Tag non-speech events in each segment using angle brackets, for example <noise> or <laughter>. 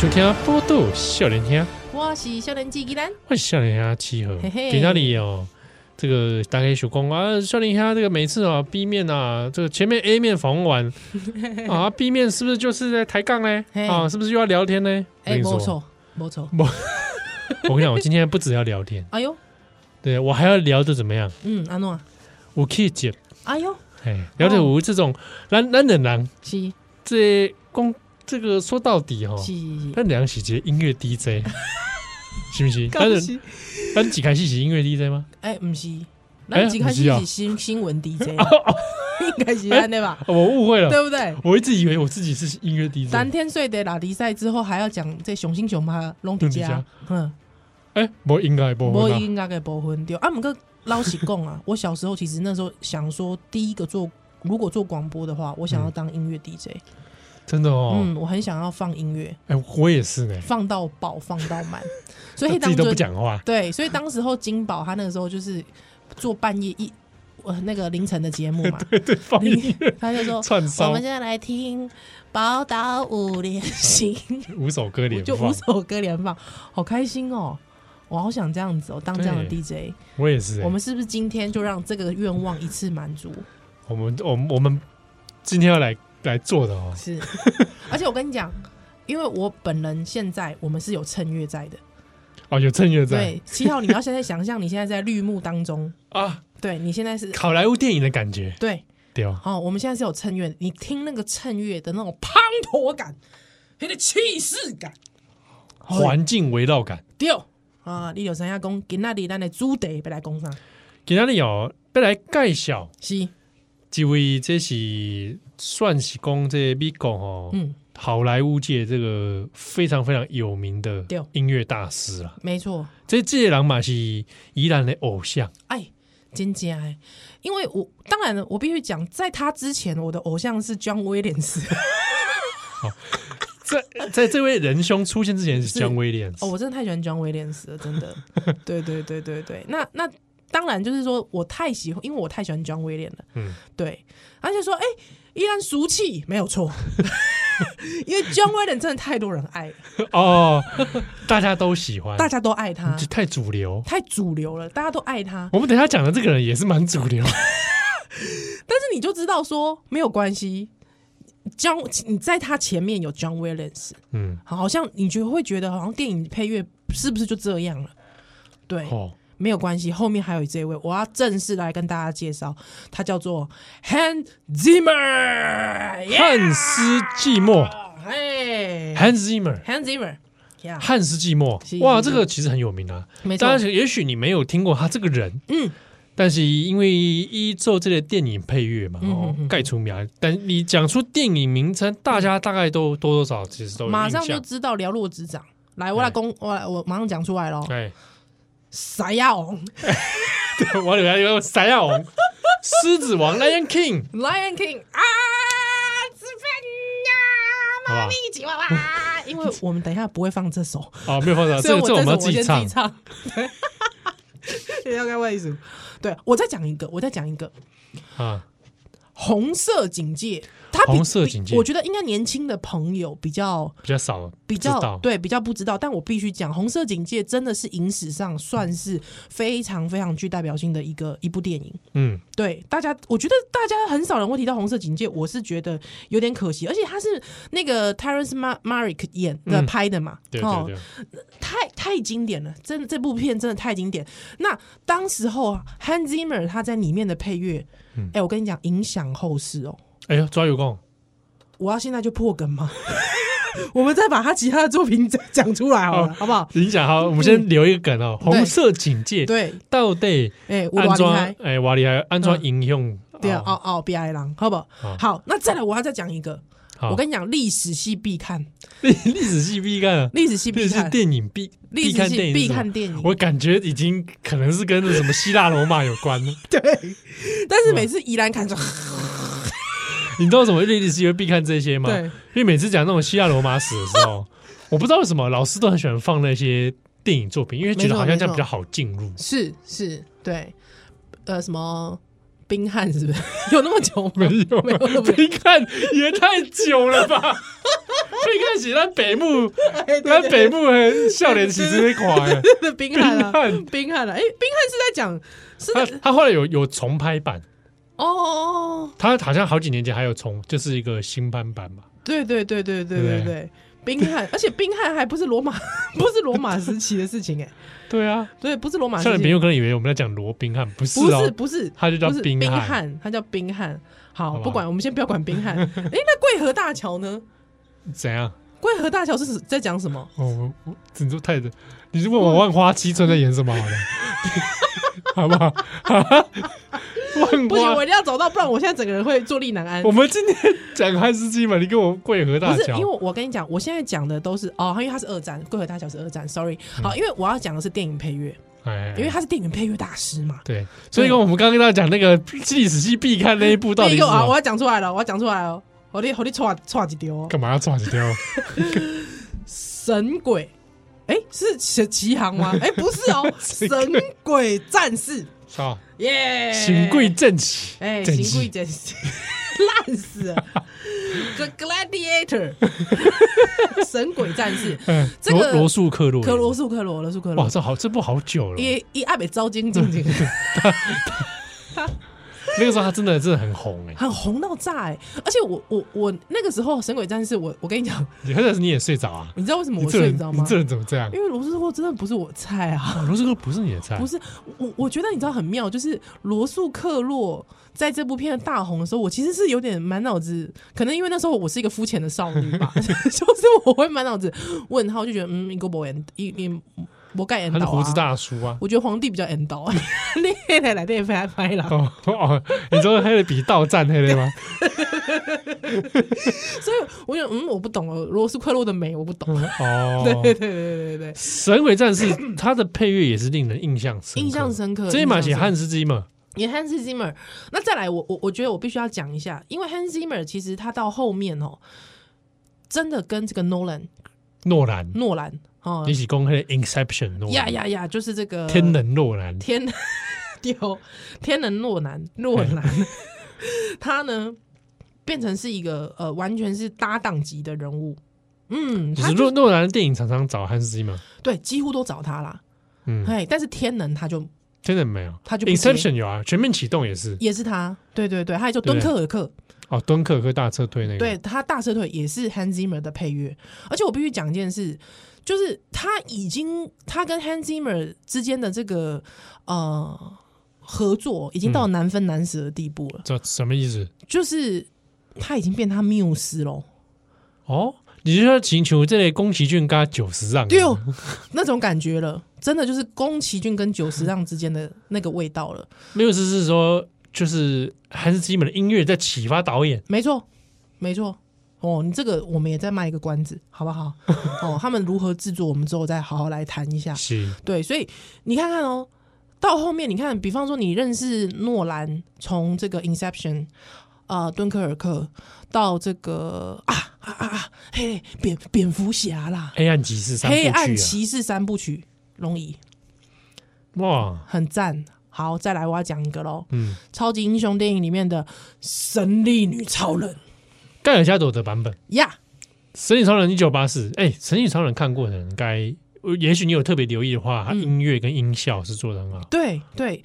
收听《波豆笑脸听》，我是少年机器人，欢迎笑脸虾七号。嘿嘿。给那里哦，这个大概说讲啊，笑脸虾这个每次啊，B 面啊，这个前面 A 面访问完 <laughs> 啊，B 面是不是就是在抬杠呢？啊，是不是又要聊天呢？哎、没错，没错。<laughs> 我跟你讲，我今天不只要聊天，哎呦，对我还要聊的怎么样？嗯，阿诺，我可以接，哎呦，哎，聊的我这种懒懒的人，是。这公这个说到底哈，是是咱两是一个音乐 DJ，<laughs> 是不是？高咱是，咱几开始是音乐 DJ 吗？哎，不是，哎咱一开始是新新闻 DJ，<laughs> 应该是安对吧？哦我误会了，对不对？我一直以为我自己是音乐 DJ。三天睡的拉迪赛之后，还要讲这熊心熊妈龙迪家嗯，哎，不应该，不我应该，给部分对。啊，不过老实讲啊，<laughs> 我小时候其实那时候想说，第一个做如果做广播的话，我想要当音乐 DJ。真的哦。嗯，我很想要放音乐，哎，我也是呢，放到饱，放到满，<laughs> 所以当自己都不时讲话。对，所以当时候金宝他那个时候就是做半夜一呃那个凌晨的节目嘛，<laughs> 对对，放音乐 <laughs> 他就说我们，现在来听宝岛五连星，五首歌连放就五，首歌连放，好开心哦！我好想这样子哦，当这样的 DJ。我也是。我们是不是今天就让这个愿望一次满足？我们我们我们今天要来来做的哦。是，<laughs> 而且我跟你讲，因为我本人现在我们是有趁月在的，哦，有趁月在。对，七号你要现在想象你现在在绿幕当中，<laughs> 啊，对你现在是好莱坞电影的感觉，对。对哦。好，我们现在是有趁月，你听那个衬乐的那种滂沱感，那个气势感，环境围绕感。对啊，你有三下讲，今仔日咱的主题要来讲啥？今天里哦，要来介绍是，这位，这是算是讲这个美国哦，嗯，好莱坞界这个非常非常有名的音乐大师啦。没错，这这些人嘛是宜兰的偶像，哎，真假哎，因为我当然了，我必须讲，在他之前，我的偶像是 John Williams。在在这位仁兄出现之前是是。John Williams 哦，我真的太喜欢 John Williams 了，真的。<laughs> 对对对对对，那那当然就是说我太喜欢，因为我太喜欢 John Williams 了。嗯，对，而且说，哎、依然俗气，没有错，<laughs> 因为 John Williams 真的太多人爱。了，哦，大家都喜欢，大家都爱他，太主流。太主流了，大家都爱他。我们等一下讲的这个人也是蛮主流，<laughs> 但是你就知道说没有关系，John 你在他前面有 John Williams，嗯，好像你就会觉得好像电影配乐是不是就这样了？对，哦，没有关系，后面还有这位，我要正式来跟大家介绍，他叫做 Hans Zimmer，汉斯季默。嘿，Hans Zimmer，Hans Zimmer，呀，汉斯季默，哇，这个其实很有名啊。没当错，然，也许你没有听过他这个人，嗯，但是因为一做这个电影配乐嘛，嗯哦盖出名。但你讲出电影名称，大家大概都多多少少其实都有马上。就知道寥落指掌。来，我来公，我来，我马上讲出来喽。哎，塞亚王对我里面有塞亚王、狮子王 Lion King，，Lion King 啊，吃饭呀，猫咪吉娃娃。<laughs> 因为我们等一下不会放这首，哦，没有放到，所以这这我们要自己唱先自己。唱。对，<laughs> 要该为什么？对我再讲一个，我再讲一个。啊，红色警戒。他比红色警戒。我觉得应该年轻的朋友比较比较少，比较对比较不知道，但我必须讲，红色警戒真的是影史上算是非常非常具代表性的一个一部电影。嗯，对大家，我觉得大家很少人会提到红色警戒，我是觉得有点可惜，而且他是那个 Terrence Malick 演的、嗯。拍的嘛，对哦。对。对，太太经典了，真的这部片真的太经典。那当时候 Hans Zimmer 他在里面的配乐，哎、嗯我跟你讲，影响后世哦。哎呀，抓有空，我要现在就破梗吗？<laughs> 我们再把他其他的作品讲讲出来好了，哦好不好？影响好，我们先留一个梗哦，嗯红色警戒对，到底哎、我安装多厉害，哎，哇厉害，安装影响，对啊，哦。哦哦，别爱狼，好不？好？好，那再来，我要再讲一个，我跟你讲，历史系必看，历 <laughs> 历史系必看啊，历史系必看，电影必必看电影，必看电影。我感觉已经可能是跟什么希腊罗马有关了。<laughs> 对，但是每次宜兰看就，<laughs> 你知道为什么历史系会必看这些吗？对，因为每次讲那种希腊罗马史的时候，我不知道为什么老师都很喜欢放那些电影作品，因为觉得好像这样比较好进入。是是，对，呃，什么？冰汉是不是 <laughs> 有那么久吗？没有，没有。冰汉也太久了吧？<laughs> 冰汉写在北部，在北部笑脸其实没垮呀。冰汉啊，冰汉啊，哎，冰汉是在讲，是他他后来有有重拍版哦。他好像好几年前还有重，就是一个新版版嘛。对对对对对对对，冰汉，<laughs> 而且冰汉还不是罗马，<laughs> 不是罗马时期的事情哎。对啊，对，不是罗马。现在别人有可能以为我们在讲罗宾汉，不是哦，不是，不是，他就叫冰汉，他叫冰汉。好，不管，我们先不要管冰汉。<laughs> 哎，那桂河大桥呢？怎样？桂河大桥是在讲什么？哦，我你说太的，你是问我万花七村在演什么好了？好不好？<laughs> 不行，我一定要找到，不然我现在整个人会坐立难安。我们今天讲汉斯基嘛，你跟我贵河大桥，不是因为我跟你讲，我现在讲的都是哦，因为他是二战，贵河大桥是二战，sorry。好，因为我要讲的是电影配乐，哎，因为他是电影配乐大师嘛。对，所以跟我们刚刚跟大家讲那个历史系必看那一部到底是什么？我要讲出来了，我要讲出来哦，我你我你错错几丢？干嘛要错几丢？神鬼，哎，是奇奇航吗？<laughs> 哎，不是哦，<laughs> 神鬼战士。好耶！行鬼战士，哎，行鬼正气，<laughs> 烂死了！The Gladiator，神鬼战士，这个罗素克罗，克罗素克罗，罗素克罗，哇，这好，这部好久了，一一阿北招金晶晶。那个时候他真的真的很红哎，很红到炸哎！而且我我我那个时候《神鬼战士》，我我跟你讲，你那时你也睡着啊？你知道为什么我睡着吗？这人怎么这样？因为罗斯科真的不是我菜啊！罗斯科不是你的菜，不是我。我觉得你知道很妙，就是罗素克洛在这部片的大红的时候，我其实是有点满脑子，可能因为那时候我是一个肤浅的少女吧，<laughs> 就是我会满脑子问号，就觉得嗯，一个 boy，一一。我盖引导啊，胡子大叔啊，我觉得皇帝比较引导啊，<laughs> 你来来电拍拍了哦哦，你说黑的比盗战黑的吗？<laughs> 所以我想嗯，我不懂了，罗斯克洛的美我不懂。哦，<laughs> 对对对对对对，神鬼战士他的配乐也是令人印象深印象深刻，这一码写汉斯基嘛，也汉斯季默。那再来，我我我觉得我必须要讲一下，因为汉斯季默其实他到后面哦，真的跟这个诺兰诺兰。诺兰。哦，一起公开 Inception，呀呀呀，就是这个天能诺兰，天 <laughs> 丢天能诺兰诺兰，<laughs> 他呢变成是一个呃，完全是搭档级的人物。嗯，就是诺诺兰的电影常常找汉斯季吗，对，几乎都找他啦。嗯，哎，但是天能他就天能没有，他就 Inception 有啊，全面启动也是，也是他。对对对，还有就敦刻尔克。哦，敦刻尔克大撤退那个，对他大撤退也是 Hans Zimmer 的配乐，而且我必须讲一件事。就是他已经，他跟 Hans Zimmer 之间的这个呃合作，已经到难分难舍的地步了。这什么意思？就是他已经变他缪斯喽。哦，你就说请求这类宫崎骏跟九十让，对哦，那种感觉了，真的就是宫崎骏跟九十让之间的那个味道了。缪斯是说，就是 Hans Zimmer 的音乐在启发导演，没错，没错。哦，你这个我们也在卖一个关子，好不好？<laughs> 哦，他们如何制作，我们之后再好好来谈一下。是，对，所以你看看哦，到后面你看，比方说你认识诺兰，从这个 Inception 啊、呃，敦刻尔克到这个啊啊啊啊，嘿，蝙蝙蝠侠啦，黑暗骑士三部曲、啊，黑暗骑士三部曲，龙椅哇，很赞。好，再来我要讲一个喽，嗯，超级英雄电影里面的神力女超人。盖尔加朵的版本呀，《神力超人》一九八四，哎，《神力超人》看过的人，该也许你有特别留意的话，它音乐跟音效是做的很好。对对，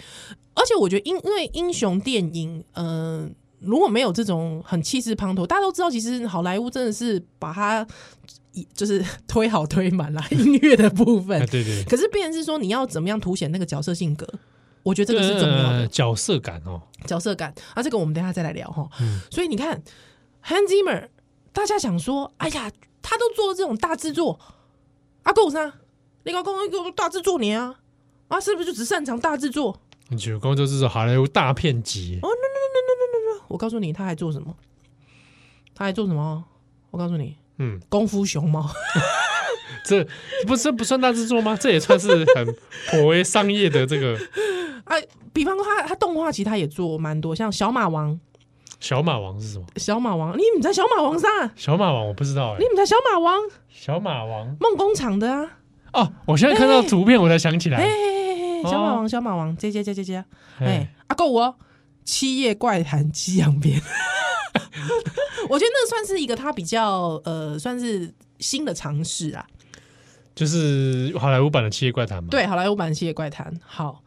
而且我觉得因因为英雄电影，嗯、呃，如果没有这种很气势磅礴，大家都知道，其实好莱坞真的是把它就是推好推满了音乐的部分。<laughs> 对对。可是，变成是说你要怎么样凸显那个角色性格，我觉得这个是重要的、呃、角色感哦，角色感啊，这个我们等一下再来聊哈。嗯，所以你看。Hans Zimmer，大家想说，哎呀，他都做了这种大制作，阿狗啥？你搞公一个大制作你啊？啊，是不是就只擅长大制作？你觉得公就是好莱坞大片级？哦，no no no no no no no！我告诉你，他还做什么？他还做什么？我告诉你，嗯，功夫熊猫，<laughs> 这不是不算大制作吗？这也算是很颇为商业的这个。哎、啊，比方说他他动画其实他也做蛮多，像小马王。小马王是什么？小马王，你们在小马王上？小马王我不知道哎、欸。你们在小马王？小马王梦工厂的啊。哦，我现在看到图片我才想起来。哎哎哎，小马王，小马王，接接接接接。哎、欸，阿够我七夜怪谈西洋片。<laughs> 我觉得那算是一个他比较呃，算是新的尝试啊。就是好莱坞版的七夜怪谈嘛。对，好莱坞版的七夜怪谈。好。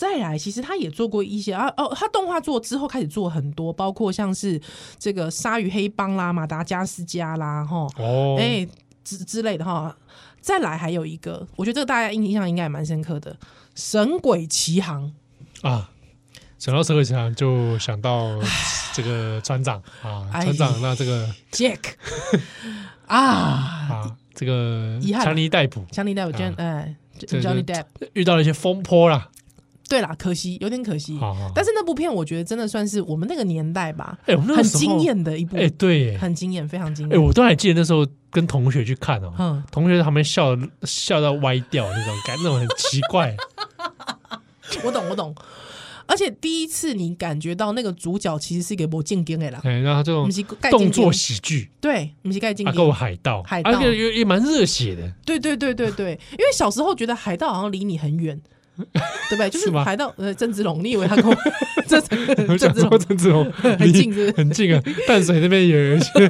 再来，其实他也做过一些啊哦，他动画做之后开始做很多，包括像是这个鲨鱼黑帮啦、马达加斯加啦，哈哦，哎、欸、之之类的哈。再来还有一个，我觉得这个大家印象应该也蛮深刻的，《神鬼奇航》啊，想到《神鬼奇航》就想到这个船长啊，船长那这个 <laughs> Jack 啊 <laughs> 啊，这个强尼戴普，强尼戴普，哎，Johnny Depp 遇到了一些风波啦。对啦，可惜有点可惜，好好，但是那部片我觉得真的算是我们那个年代吧，欸、很惊艳的一部，哎、欸，对，很惊艳，非常惊艳。哎、欸，我都还记得那时候跟同学去看哦，嗯、同学他们笑笑到歪掉那种感，那种很奇怪。<laughs> 我懂，我懂。而且第一次你感觉到那个主角其实是一个不正经的啦，哎、欸，然后这种动作喜剧，对，不是盖进，啊，够海盗，海盗。也也也蛮热血的，对对对对对，因为小时候觉得海盗好像离你很远。对不对？就是海盗呃，郑芝龙，你以为他跟 <laughs> <laughs> 郑郑芝龙？郑芝龙很近是，是很近啊！淡水那边也有一些，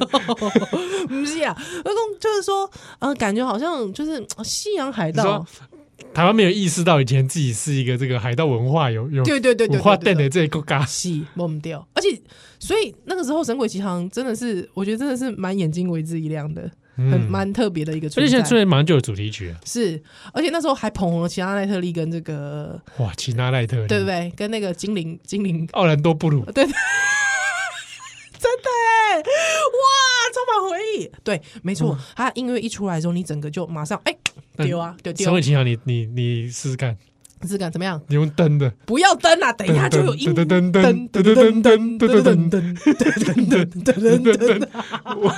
不是啊，老公就是说，呃，感觉好像就是西洋海盗。台湾没有意识到以前自己是一个这个海盗文化有有对对对文化带的这一个嘎西忘不掉，而且所以那个时候《神鬼奇航》真的是，我觉得真的是蛮眼睛为之一亮的。很蛮特别的一个，而且现在出现马上就有主题曲，啊是，而且那时候还捧红了奇拉奈特利跟这个哇，奇拉奈特利，对不对？跟那个精灵精灵。奥兰多布鲁，对，对，<laughs> 真的哎，哇，充满回忆，对，没错，他音乐一出来之后，你整个就马上哎丢啊，丢丢。陈伟霆啊，你你你试试看。质感怎么样？你用灯的，不要灯啊！等一下就有音。噔噔噔噔噔噔噔噔噔噔噔噔噔噔。我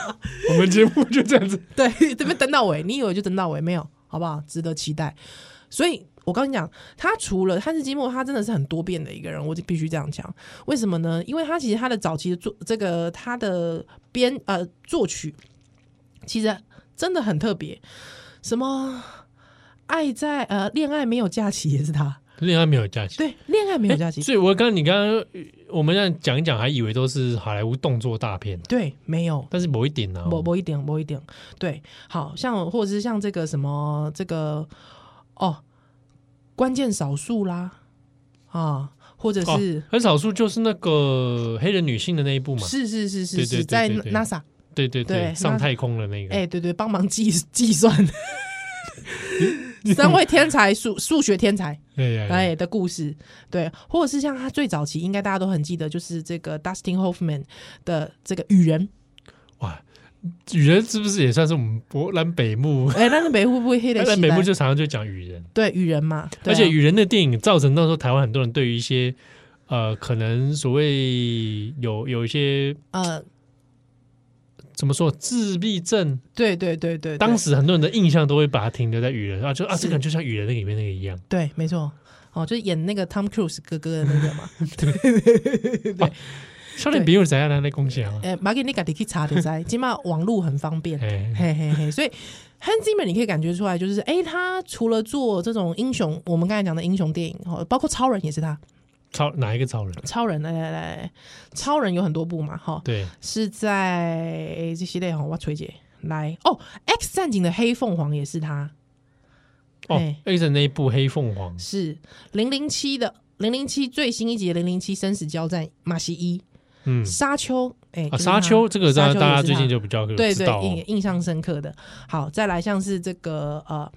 我们节目就这样子，对，这边灯到尾，你以为就灯到尾没有？好不好？值得期待。所以我跟你讲，他除了他是寂寞，他真的是很多变的一个人，我就必须这样讲。为什么呢？因为他其实他的早期的作，这个他的编呃作曲，其实真的很特别。什么？爱在呃，恋爱没有假期也是他。恋爱没有假期，对，恋爱没有假期。所以，我刚刚你刚刚我们这样讲一讲，还以为都是好莱坞动作大片。对，没有，但是某一点呢，某某一点，某一点。对，好像或者是像这个什么这个哦，关键少数啦啊，或者是很少数，就是那个黑人女性的那一部嘛。是是是是是，在 NASA，对对对，上太空的那个。哎，对对，帮忙计计算。<laughs> <laughs> 三位天才数 <laughs> 数学天才哎的故事，对，或者是像他最早期，应该大家都很记得，就是这个 Dustin Hoffman 的这个雨人。哇，雨人是不是也算是我们波兰北木？<laughs> 哎，兰北木不会黑的，兰北木就常常就讲雨人，对雨人嘛。而且雨人的电影造成那时候台湾很多人对于一些呃，可能所谓有有一些呃。怎么说自闭症？对对对对，当时很多人的印象都会把它停留在雨人啊，就啊，这个人就像雨人那里面那个一样。对，没错，哦，就是演那个 Tom Cruise 哥哥的那个嘛。<laughs> 对 <laughs> 对对，少年朋友怎样来来贡献啊？哎，马给你赶紧去查就知，起码网络很方便。<laughs> 嘿嘿嘿，所以 Hans Zimmer 你可以感觉出来，就是哎，他除了做这种英雄，我们刚才讲的英雄电影，哦，包括超人也是他。超哪一个超人？超人来来来，超人有很多部嘛，哈，对，是在这系列哈，我崔姐。来哦，X 战警的黑凤凰也是他，哦，X 那一部黑凤凰。是零零七的零零七最新一集的零零七生死交战马西一，嗯，沙丘，哎，沙丘这个大大家最近就比较对对印印象深刻的，好，再来像是这个呃，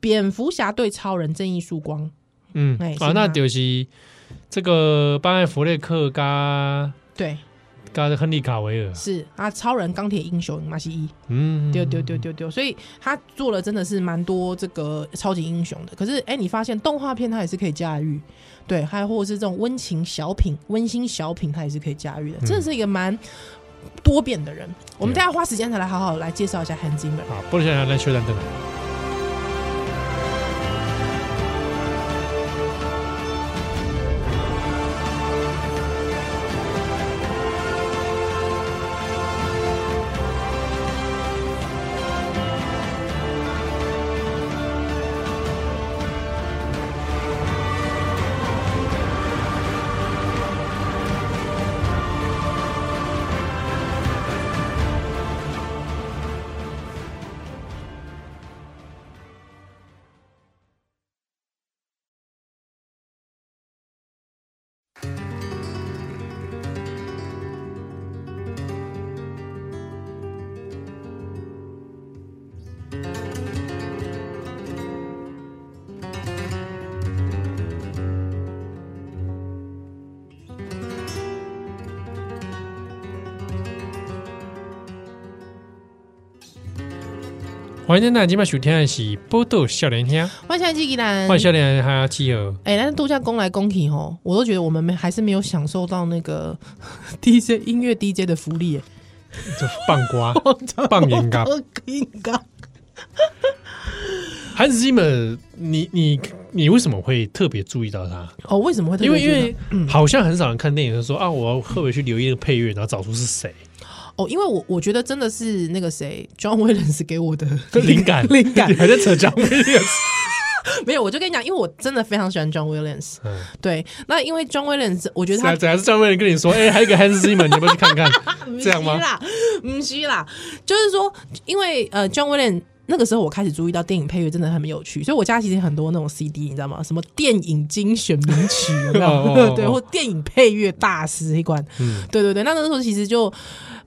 蝙蝠侠对超人正义曙光，嗯，啊，那就是。这个班艾弗列克加对，加亨利卡维尔是啊，超人钢铁英雄马西一，嗯，丢丢丢丢丢，所以他做了真的是蛮多这个超级英雄的。可是哎，你发现动画片他也是可以驾驭，对，还有或者是这种温情小品、温馨小品，他也是可以驾驭的，真的是一个蛮多变的人。我们大家花时间才来好好来介绍一下 Hans Zimmer。好，不如现在来休战灯来。欢迎大家今晚收听的是《宝岛少年兄》，欢迎小吉兰，欢迎少年还要集合。哎，那度假攻来攻去吼，我都觉得我们没还是没有享受到那个 <laughs> DJ 音乐 DJ 的福利，就放瓜，<laughs> 放盐咖，盐咖。Hans Zimmer，你你你为什么会特别注意到他？哦，为什么会特别？因为因为好像很少人看电影的时候说啊，我要特别去留意那个配乐，然后找出是谁。哦，因为我我觉得真的是那个谁，John Williams 给我的 <laughs> <laughs> 灵感，<laughs> 灵感还在扯 John Williams。没有，我就跟你讲，因为我真的非常喜欢 John Williams。嗯，对，那因为 John Williams，我觉得他怎样是 John Williams 跟你说，哎、欸，还有一个 Hans Zimmer，你要不要去看看？这样吗？不是啦，不是啦，就是说，因为呃，John Williams 那个时候我开始注意到电影配乐真的很有趣，所以我家其实很多那种 CD，你知道吗？什么电影精选名曲，有没有？哦哦哦 <laughs> 对，或电影配乐大师一关。嗯，对对对，那那时候其实就。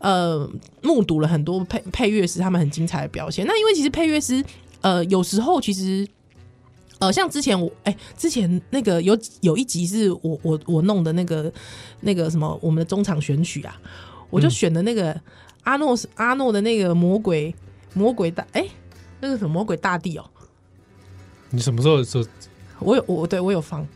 呃，目睹了很多配配乐师他们很精彩的表现。那因为其实配乐师，呃，有时候其实，呃，像之前我，哎、欸，之前那个有有一集是我我我弄的那个那个什么我们的中场选曲啊，我就选的那个阿诺阿诺的那个魔鬼魔鬼大哎、欸，那个什么魔鬼大地哦、你什么时候说？我有我对我有放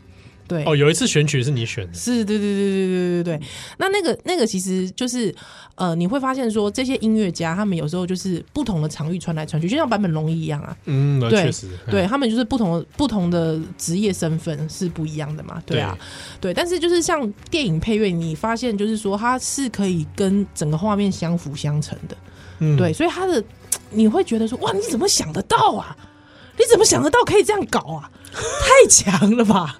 对哦，有一次选曲是你选的，是，对对对对对对对。那那个那个其实就是呃，你会发现说这些音乐家他们有时候就是不同的场域传来传去，就像版本龙一一样啊。嗯，对，确实，对他们就是不同不同的职业身份是不一样的嘛。对啊，对,对，但是就是像电影配乐，你发现就是说它是可以跟整个画面相辅相成的。嗯，对，所以它的你会觉得说，哇，你怎么想得到啊？你怎么想得到可以这样搞啊？<laughs> 太强了吧！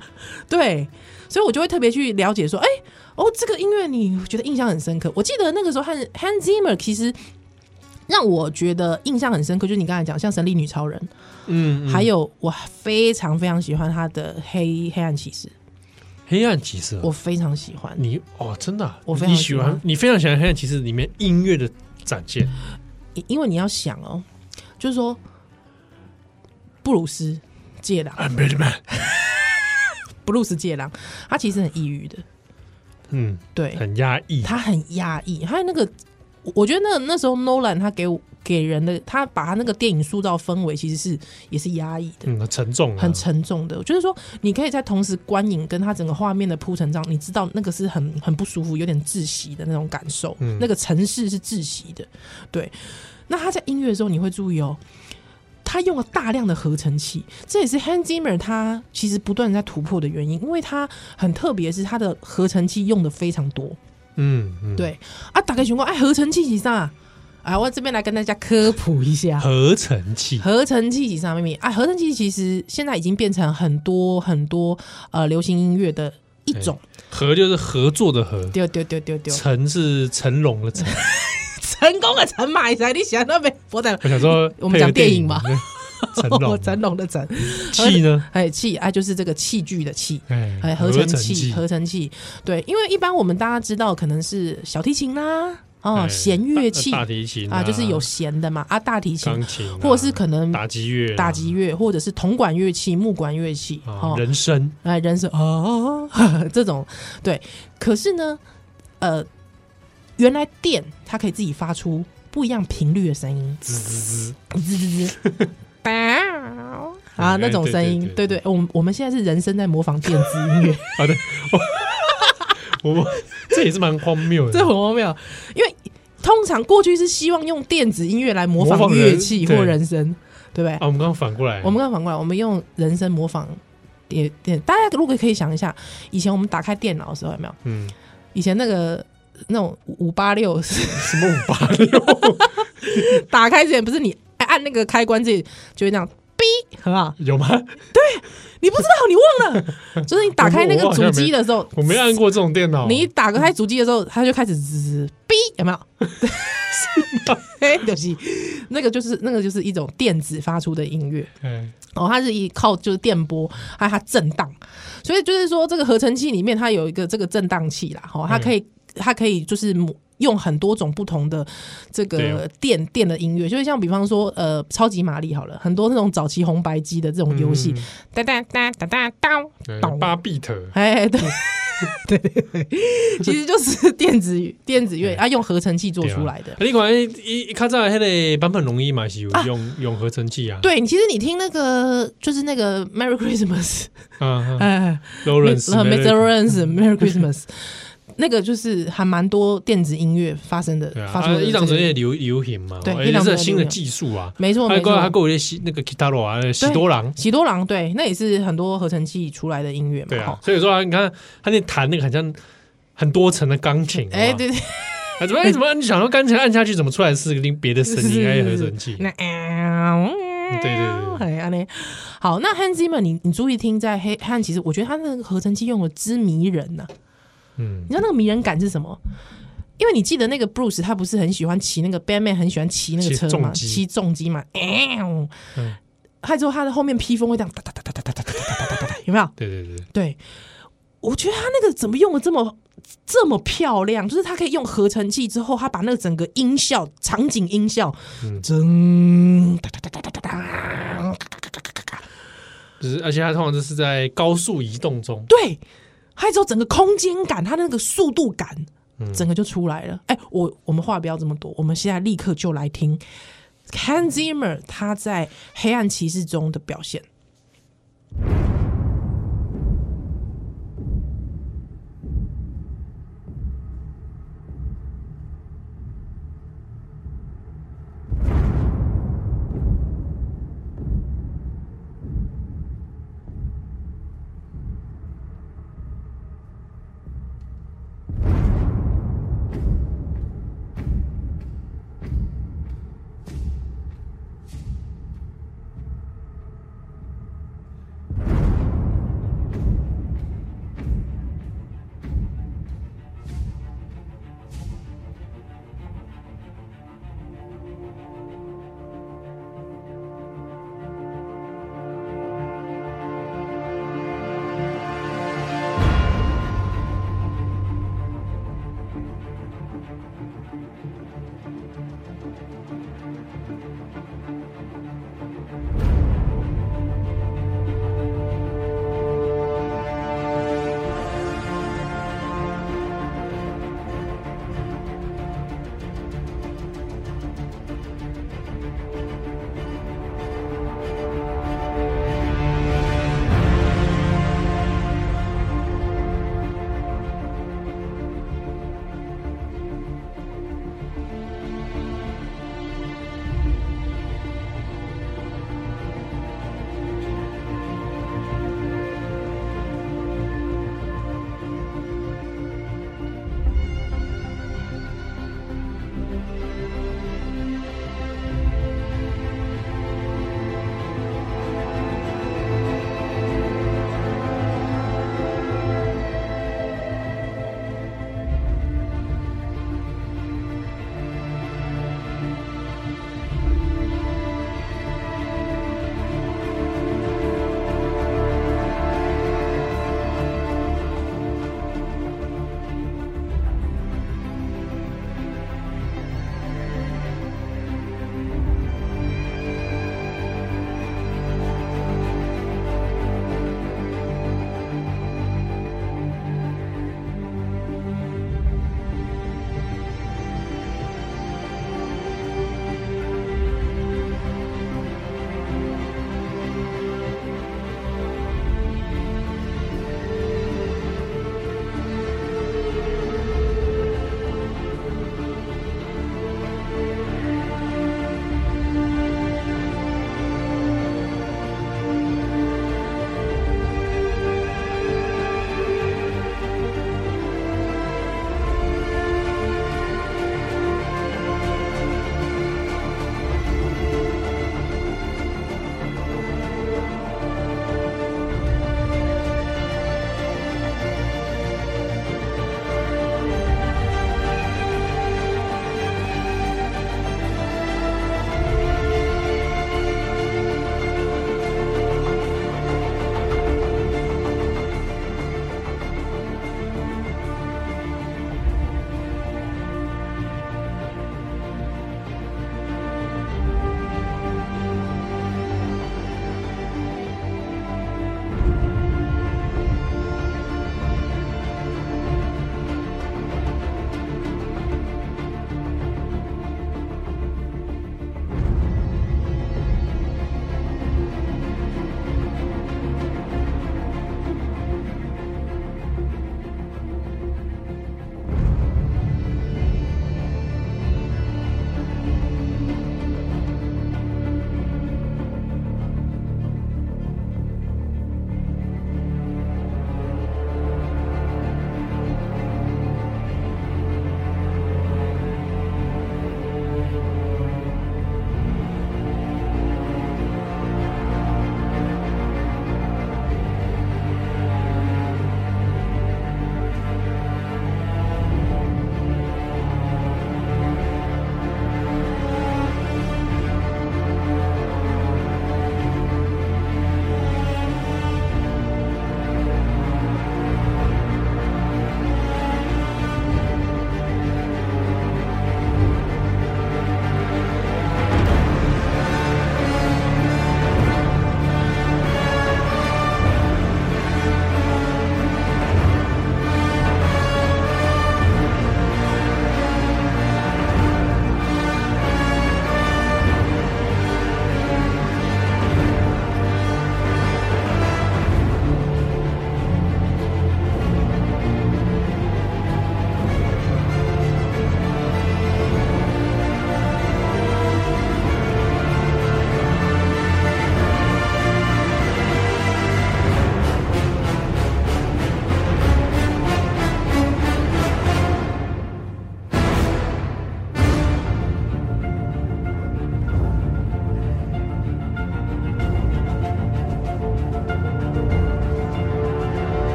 对，所以我就会特别去了解说，哎，哦，这个音乐你觉得印象很深刻。我记得那个时候，Hans Hans Zimmer 其实让我觉得印象很深刻，就是你刚才讲像《神力女超人》，嗯，还有我非常非常喜欢他的黑《黑黑暗骑士》。黑暗骑士，我非常喜欢你哦，真的、啊，我非常喜欢，喜欢你非常喜欢《黑暗骑士》里面音乐的展现，因为你要想哦，就是说布鲁斯借的。<laughs> 布鲁斯戒狼，他其实很抑郁的，嗯，对，很压抑，他很压抑。还有那个，我觉得那那时候 Nolan 他给给人的，他把他那个电影塑造氛围，其实是也是压抑的，嗯，很沉重，很沉重的。就是说，你可以在同时观影跟他整个画面的铺陈上，你知道那个是很很不舒服，有点窒息的那种感受。嗯，那个城市是窒息的，对。那他在音乐的时候，你会注意哦。他用了大量的合成器，这也是 Hans Zimmer 他其实不断在突破的原因，因为他很特别，是他的合成器用的非常多。嗯，嗯对啊，打开情况，哎，合成器几上啊？我这边来跟大家科普一下合成器。合成器几上秘密啊？合成器其实现在已经变成很多很多呃流行音乐的一种。合就是合作的合，丢丢丢丢丢。成是成龙的成。成功的成马仔，你想那边？我在我想说，我们讲电影嘛。<laughs> 成龙，成龙的成器呢？哎，器啊，就是这个器具的器，哎，合成器，合成器。对，因为一般我们大家知道，可能是小提琴啦，哦，弦乐器，大提琴啊，就是有弦的嘛，啊，大提琴，钢琴，或者是可能打击乐，打击乐，或者是铜管乐器、木管乐器，哦，人声，哎，人声哦，<laughs> 这种。对。可是呢，呃。原来电它可以自己发出不一样频率的声音，滋滋滋。滋滋滋，<laughs> 啊，那种声音，对对，我们我们现在是人声在模仿电子音乐，<laughs> 好的，我 <laughs> 这也是蛮荒谬的，这很荒谬，因为通常过去是希望用电子音乐来模仿乐器或人声，对不对？啊，我们刚刚反过来，我们刚刚反过来，我们用人声模仿电电。大家如果可以想一下，以前我们打开电脑的时候有没有？嗯，以前那个那种五八六是 <laughs> 什么五八六？<laughs> 打开之前不是你按那个开关这就会这样。哔，很好，有吗？对，你不知道，你忘了，<laughs> 就是你打开那个主机的时候我，我没按过这种电脑。你打开主机的时候，它就开始滋滋 B，，有没有？<laughs> 哎，对不起，那个就是那个就是一种电子发出的音乐。嗯，哦，它是依靠就是电波，还有它震荡，所以就是说这个合成器里面它有一个这个震荡器啦，哦，它可以它可以就是。用很多种不同的这个电电的音乐，就是像比方说，呃，超级玛丽好了，很多那种早期红白机的这种游戏，哒哒哒哒哒哒，八 bit，哎，对。<laughs> 对对，其实就是电子电子乐啊，用合成器做出来的。你可能一一看在那个版本容易嘛，是用用合成器啊。对，其实你听那个就是那个 Merry Christmas，<laughs> 嗯嗯，Lawrence，Merry Christmas。那个就是还蛮多电子音乐发生的，发生的一档整的流流行嘛，对，也是新的技术啊，没错没错，还还有一些那个吉他罗啊，喜多郎，喜多郎，对，那也是很多合成器出来的音乐嘛，对啊，所以说你看他那弹那个好像很多层的钢琴，哎，对对，<laughs> 怎么怎么你想说钢琴按下去怎么出来是个别的声音，还有合成器，<laughs> 那对对对，哎，好，那 Hans Zimmer，你你注意听，在黑汉，其实我觉得他那个合成器用的之迷人呢。嗯，你知道那个迷人感是什么？因为你记得那个 Bruce 他不是很喜欢骑那个 Bandman 很喜欢骑那个车嘛，骑重机嘛，嗯，还之后他的后面披风会这样哒哒哒哒哒哒哒哒哒哒哒，有没有？对对对。对，我觉得他那个怎么用的这么这么漂亮？就是他可以用合成器之后，他把那个整个音效场景音效，嗯，哒哒哒哒哒哒哒，就是而且他通常就是在高速移动中，对。还有之后整个空间感，它那个速度感，整个就出来了。哎、我我们话不要这么多，我们现在立刻就来听 Hans Zimmer 他在《黑暗骑士》中的表现。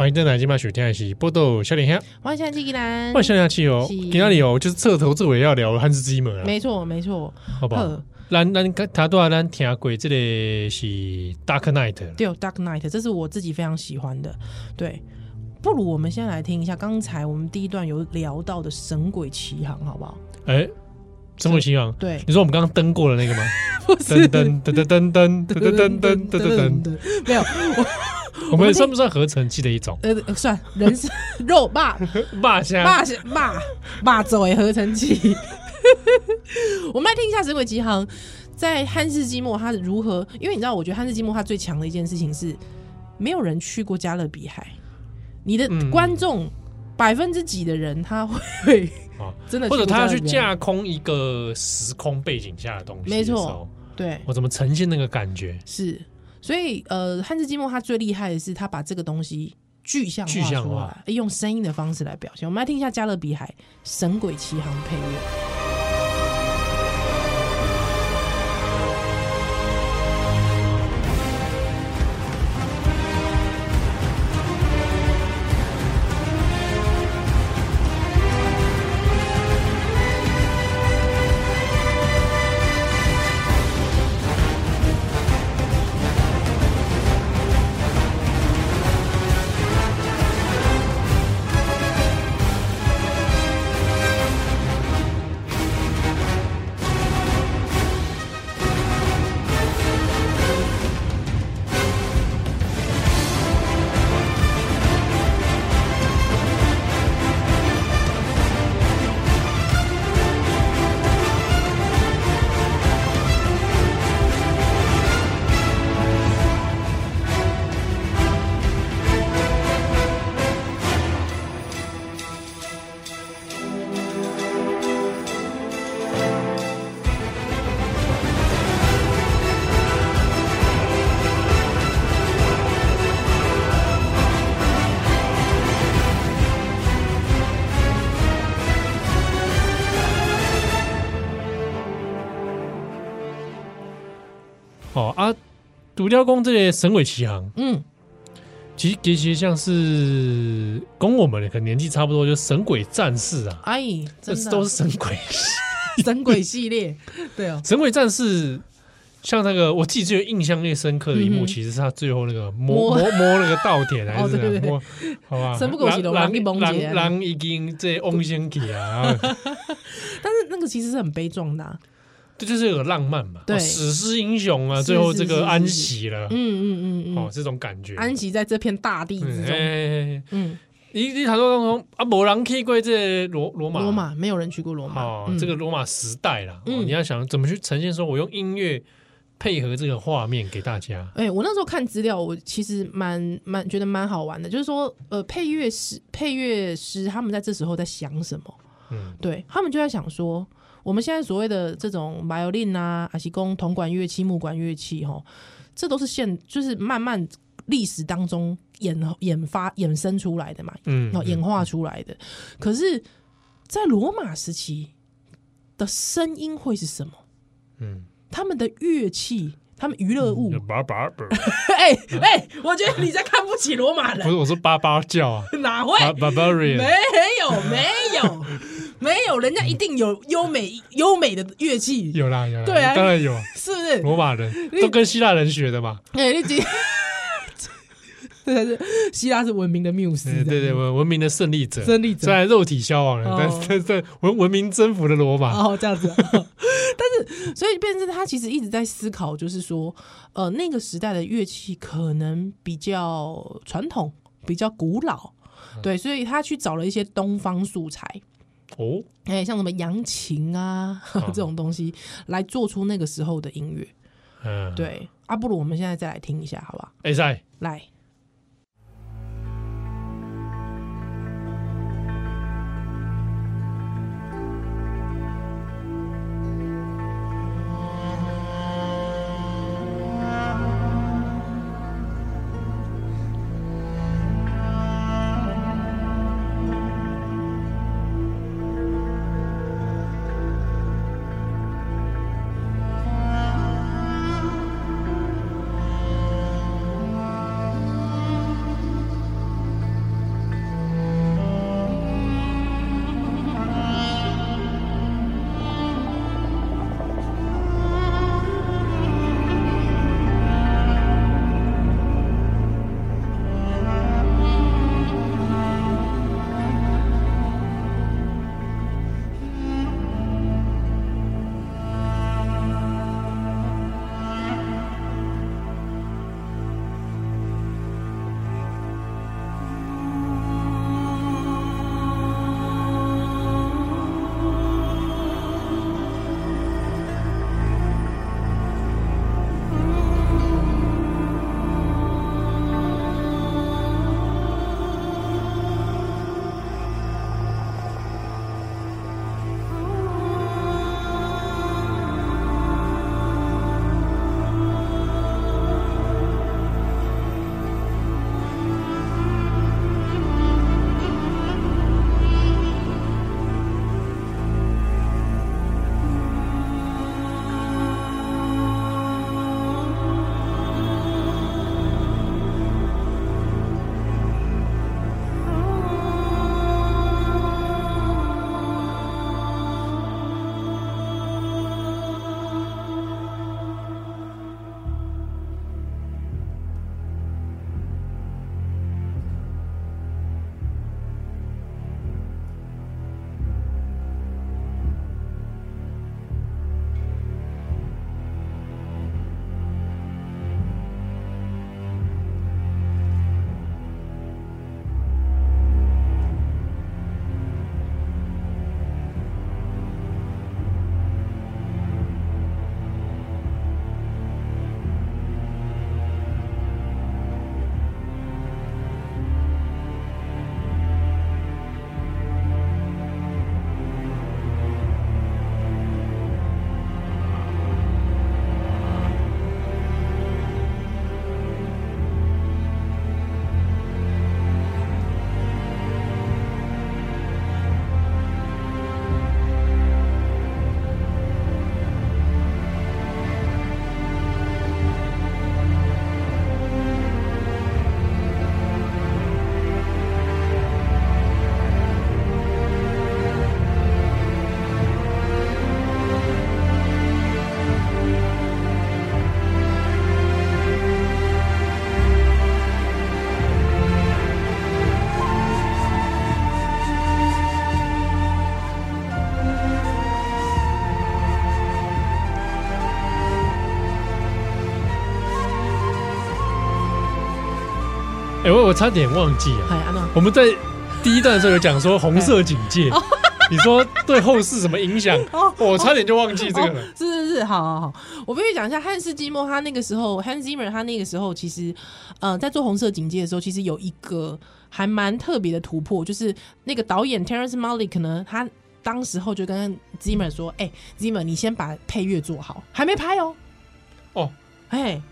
欢迎登来今晚雪天的是波多小林香，欢迎下期吉兰，欢迎小林气哦。今天里哦，就是彻头彻尾要聊汉斯基姆啊。没错，没错，好不好？咱咱他多少咱听过这个是 Dark Knight，对，Dark Knight，这是我自己非常喜欢的。对，不如我们先来听一下刚才我们第一段有聊到的《神鬼奇航》，好不好？哎，《神鬼奇航》对，你说我们刚刚登过的那个吗？<laughs> 不是，噔噔噔噔噔噔噔噔噔噔噔，没有。我们算不算合成器的一种？呃，算，人是肉霸霸虾霸霸霸走诶，合成器。我们来听一下《神鬼奇航》在汉斯季默他如何？因为你知道，我觉得汉斯季默他最强的一件事情是，没有人去过加勒比海。你的观众百分之几的人他会真的，或者他要去架空一个时空背景下的东西？没错，对，我怎么呈现那个感觉？是。所以，呃，汉字寂寞他最厉害的是他把这个东西具象化出来，用声音的方式来表现。我们来听一下《加勒比海神鬼奇航》配乐。独雕公这些神鬼奇行，嗯，其实其实像是跟我们的可能年纪差不多，就神鬼战士啊，哎，这都是神鬼 <laughs> 神鬼系列，对哦，神鬼战士像那个我记得最印象最深刻的一幕，其实是他最后那个摸摸。摸那个稻田还是 <laughs> 摸，好吧，神不狗血的狼一崩解，狼已经这翁先起啊，<laughs> 但是那个其实是很悲壮的。这就是有浪漫嘛，对，史诗英雄啊，最后这个安息了，嗯嗯嗯，哦，这种感觉，安息在这片大地之中，嗯，你你谈说当中啊，没人去过这罗罗马，罗马没有人去过罗马，哦，这个罗马时代啦，你要想怎么去呈现，说我用音乐配合这个画面给大家，哎，我那时候看资料，我其实蛮蛮觉得蛮好玩的，就是说，呃，配乐师配乐师他们在这时候在想什么？嗯，对他们就在想说。我们现在所谓的这种 violin 啊，还是公铜管乐器、木管乐器，哈，这都是现就是慢慢历史当中演演发衍生出来的嘛，嗯，然后演化出来的。可是，在罗马时期的声音会是什么？嗯，他们的乐器，他们娱乐物，叭叭叭，<laughs> 哎哎，我觉得你在看不起罗马人。<laughs> 不是，我是叭叭叫啊，<laughs> 哪会？Barbarian 没有没有。没有，人家一定有优美优美的乐器。有啦有啦，对啊，当然有，是不是？罗马人都跟希腊人学的嘛。哎，你记，<laughs> 对是，希腊是文明的缪斯，对对文文明的胜利者，胜利者虽然肉体消亡了，但是在文文明征服了罗马。哦，这样子。<laughs> 但是，所以变成他其实一直在思考，就是说，呃，那个时代的乐器可能比较传统，比较古老，对，所以他去找了一些东方素材。哦，哎，像什么扬琴啊 <laughs> 这种东西，来做出那个时候的音乐。嗯，对，阿不如我们现在再来听一下，好不好？哎，在来。我我差点忘记啊，我们在第一段的时候有讲说红色警戒。<laughs> 你说对后世什么影响？<laughs> 哦，我差点就忘记这个了。是是是，好好好，我必须讲一下汉斯季默，他那个时候，Hans Zimmer 他那个时候其实，呃，在做红色警戒的时候，其实有一个还蛮特别的突破，就是那个导演 Terrence Malick 呢，他当时候就跟 Zimmer 说：“哎、欸、，Zimmer，你先把配乐做好，还没拍哦。”哦，哎，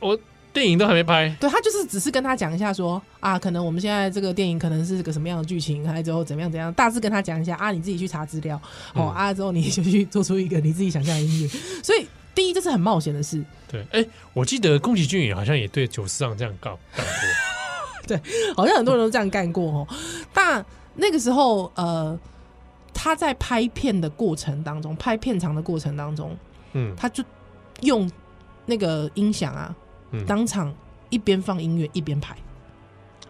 我。电影都还没拍，对，他就是只是跟他讲一下说啊，可能我们现在这个电影可能是个什么样的剧情，还之后怎么样怎样，大致跟他讲一下啊，你自己去查资料，哦、嗯、啊之后你就去做出一个你自己想象的音乐。所以第一这是很冒险的事。对，哎、欸，我记得宫崎骏也好像也对九四上这样干干过，<laughs> 对，好像很多人都这样干过哦。但那个时候呃，他在拍片的过程当中，拍片长的过程当中，嗯，他就用那个音响啊。当场一边放音乐一边拍，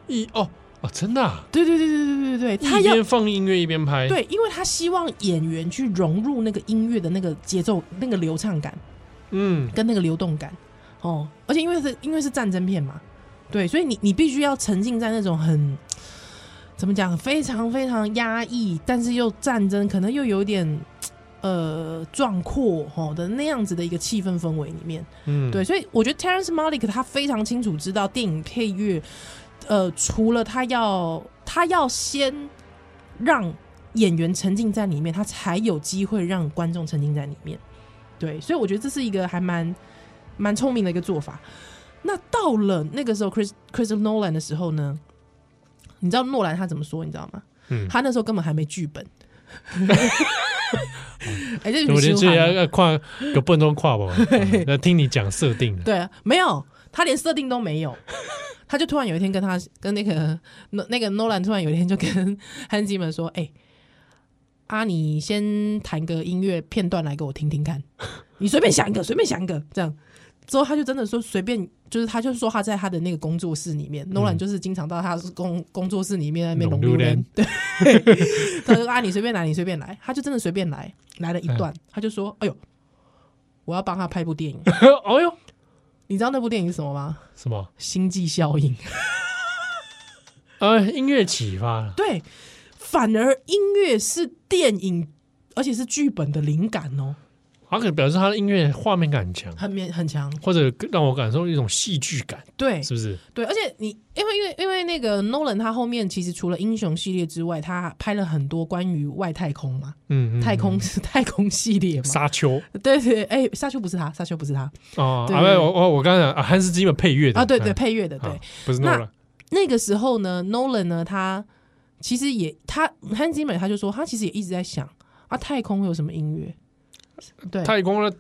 一哦哦，真的、啊，对对对对对对对，他一边放音乐一边拍，对，因为他希望演员去融入那个音乐的那个节奏、那个流畅感，嗯，跟那个流动感。哦，而且因为是因为是战争片嘛，对，所以你你必须要沉浸在那种很怎么讲，非常非常压抑，但是又战争，可能又有点。呃，壮阔吼的那样子的一个气氛氛围里面，嗯，对，所以我觉得 Terrence Malick 他非常清楚知道电影配乐，呃，除了他要他要先让演员沉浸在里面，他才有机会让观众沉浸在里面，对，所以我觉得这是一个还蛮蛮聪明的一个做法。那到了那个时候，Chris Chris Nolan 的时候呢，你知道诺兰他怎么说？你知道吗？嗯，他那时候根本还没剧本。<laughs> 哎，这我觉得这要要跨有半钟跨吧？<laughs> 要听你讲设定。对啊，没有，他连设定都没有，他就突然有一天跟他跟那个那那个诺兰突然有一天就跟汉斯季默说：“哎、欸，啊，你先弹个音乐片段来给我听听看，你随便想一个，随便想一个，这样。”之后他就真的说随便，就是他就说他在他的那个工作室里面，诺兰、嗯、就是经常到他工工作室里面那边弄榴莲，对，他说啊，你随便来，你随便来，他就真的随便来，来了一段，他就说，哎呦，我要帮他拍部电影，哎呦，你知道那部电影是什么吗？什么？星际效应？呃，音乐启发，对，反而音乐是电影，而且是剧本的灵感哦。他可能表示他的音乐画面感很强，很面很强，或者让我感受一种戏剧感，对，是不是？对，而且你因为因为因为那个 Nolan 他后面其实除了英雄系列之外，他拍了很多关于外太空嘛，嗯，嗯，太空是 <laughs> 太空系列嘛，沙丘，对对，哎，沙丘不是他，沙丘不是他。哦，啊，我我我刚才啊，汉斯基本配乐的啊，对对，配乐的，对，不是 Nolan。那那个时候呢，Nolan 呢，他其实也他汉斯基本他就说，他其实也一直在想啊，太空会有什么音乐？对，太空了，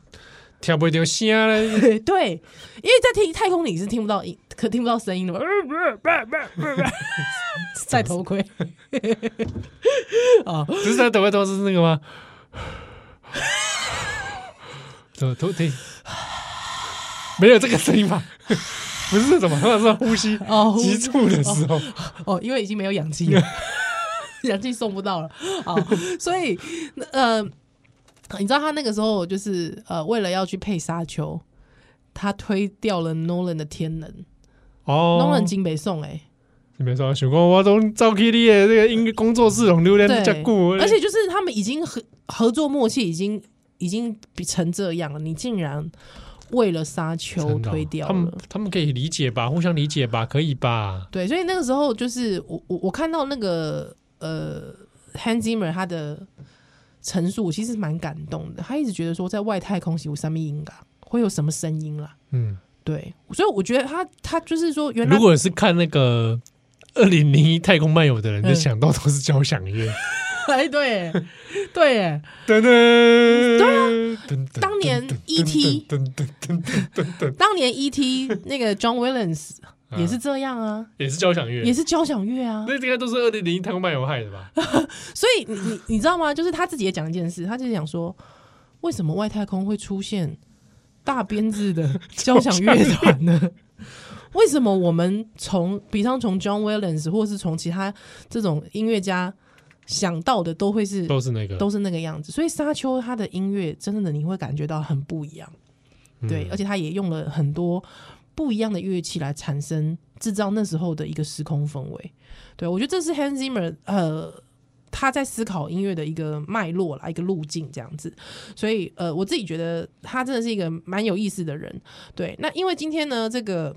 听不到声嘞。<laughs> 对，因为在听太空里是听不到音，可听不到声音的嘛。戴头盔啊，<laughs> 不是戴头盔都是那个吗？头头听，没有这个声音吧？不是什么，好像是呼吸哦，急促的时候哦，因为已经没有氧气了，<laughs> 氧气送不到了啊，所以呃。你知道他那个时候就是呃，为了要去配沙丘，他推掉了 Nolan 的天能哦，Nolan 金北宋哎，金北宋，想讲我从赵 K 的这个音乐工作室从榴莲的结果，而且就是他们已经合合作默契，已经已经比成这样了，你竟然为了沙丘推掉了，他们他们可以理解吧，互相理解吧，可以吧？对，所以那个时候就是我我我看到那个呃 Hans Zimmer 他的。陈述我其实蛮感动的，他一直觉得说在外太空有什么音啊，会有什么声音啦？嗯，对，所以我觉得他他就是说，原来如果是看那个二零零一太空漫游的人，就想到都是交响乐。<laughs> 哎，对，对，哎，噔噔，对啊，当年 E.T.，当年 E.T. 那个 John Williams。也是这样啊，也是交响乐，也是交响乐啊。那应该都是二零零一太空漫游害的吧？<laughs> 所以你你你知道吗？就是他自己也讲一件事，他就是讲说，为什么外太空会出现大编制的交响乐团呢？<laughs> 为什么我们从比方从 John Williams 或是从其他这种音乐家想到的都会是都是那个都是那个样子？所以沙丘他的音乐真的你会感觉到很不一样，对，嗯、而且他也用了很多。不一样的乐器来产生制造那时候的一个时空氛围。对，我觉得这是 Hans Zimmer 呃他在思考音乐的一个脉络啦，一个路径这样子。所以呃，我自己觉得他真的是一个蛮有意思的人。对，那因为今天呢，这个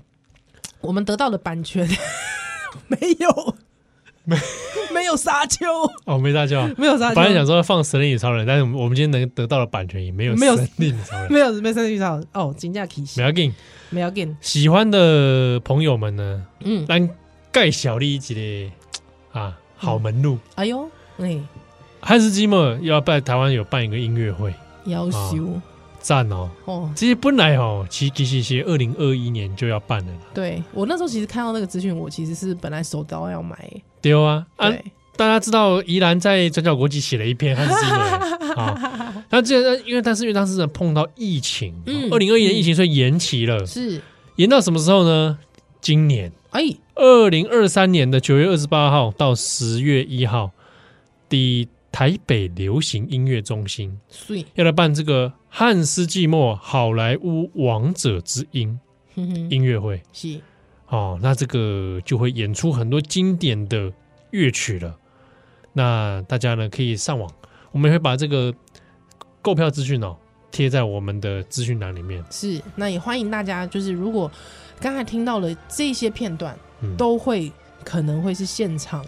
我们得到的版权 <laughs> 没有。没 <laughs> 没有沙丘哦，没沙丘，没有沙丘。本来想说放神力女超人，但是我们今天能得到的版权也没有神力女超人，没有没有神力女超人哦，金价提醒。没要紧，没要紧。喜欢的朋友们呢，嗯，来盖小丽一集的啊，好门路。哎呦，哎，汉斯基莫要在台湾有办一个音乐会，要修。赞哦！哦，其实本来哦，其其实其实二零二一年就要办了。对我那时候其实看到那个资讯，我其实是本来手刀要买。对啊，啊，大家知道宜兰在转角国际写了一篇汉斯季默啊，他 <laughs> 这因为但是因为当时碰到疫情，二零二一年疫情所以延期了，是。延到什么时候呢？今年。哎，二零二三年的九月二十八号到十月一号，第。台北流行音乐中心要来办这个汉斯季默好莱坞王者之音音乐会，是哦，那这个就会演出很多经典的乐曲了。那大家呢可以上网，我们也会把这个购票资讯哦贴在我们的资讯栏里面。是，那也欢迎大家，就是如果刚才听到了这些片段，嗯、都会可能会是现场。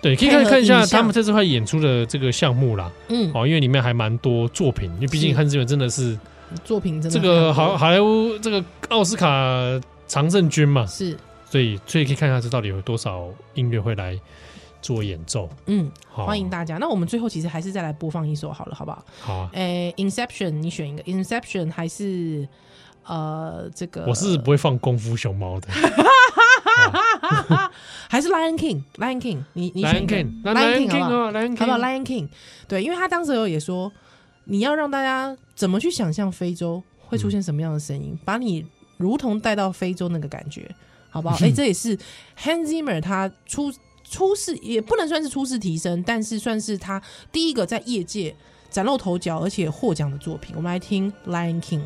对，可以看看一下他们这次会演出的这个项目啦。嗯，哦，因为里面还蛮多作品，因为毕竟汉斯季默真的是作品，真的这个好好莱坞这个奥斯卡常胜军嘛，是，所以所以可以看一下这到底有多少音乐会来做演奏。嗯，好，欢迎大家。那我们最后其实还是再来播放一首好了，好不好？好啊。诶，Inception，你选一个，Inception 还是呃这个？我是不会放功夫熊猫的。<laughs> 还是 Lion King，Lion King，你你选 King，Lion King 好不好？Lion King 好不好？Lion King，对，因为他当时有也说，你要让大家怎么去想象非洲会出现什么样的声音，把你如同带到非洲那个感觉，好不好？哎，这也是 Hans Zimmer 他出出世也不能算是出世提升，但是算是他第一个在业界崭露头角而且获奖的作品。我们来听 Lion King。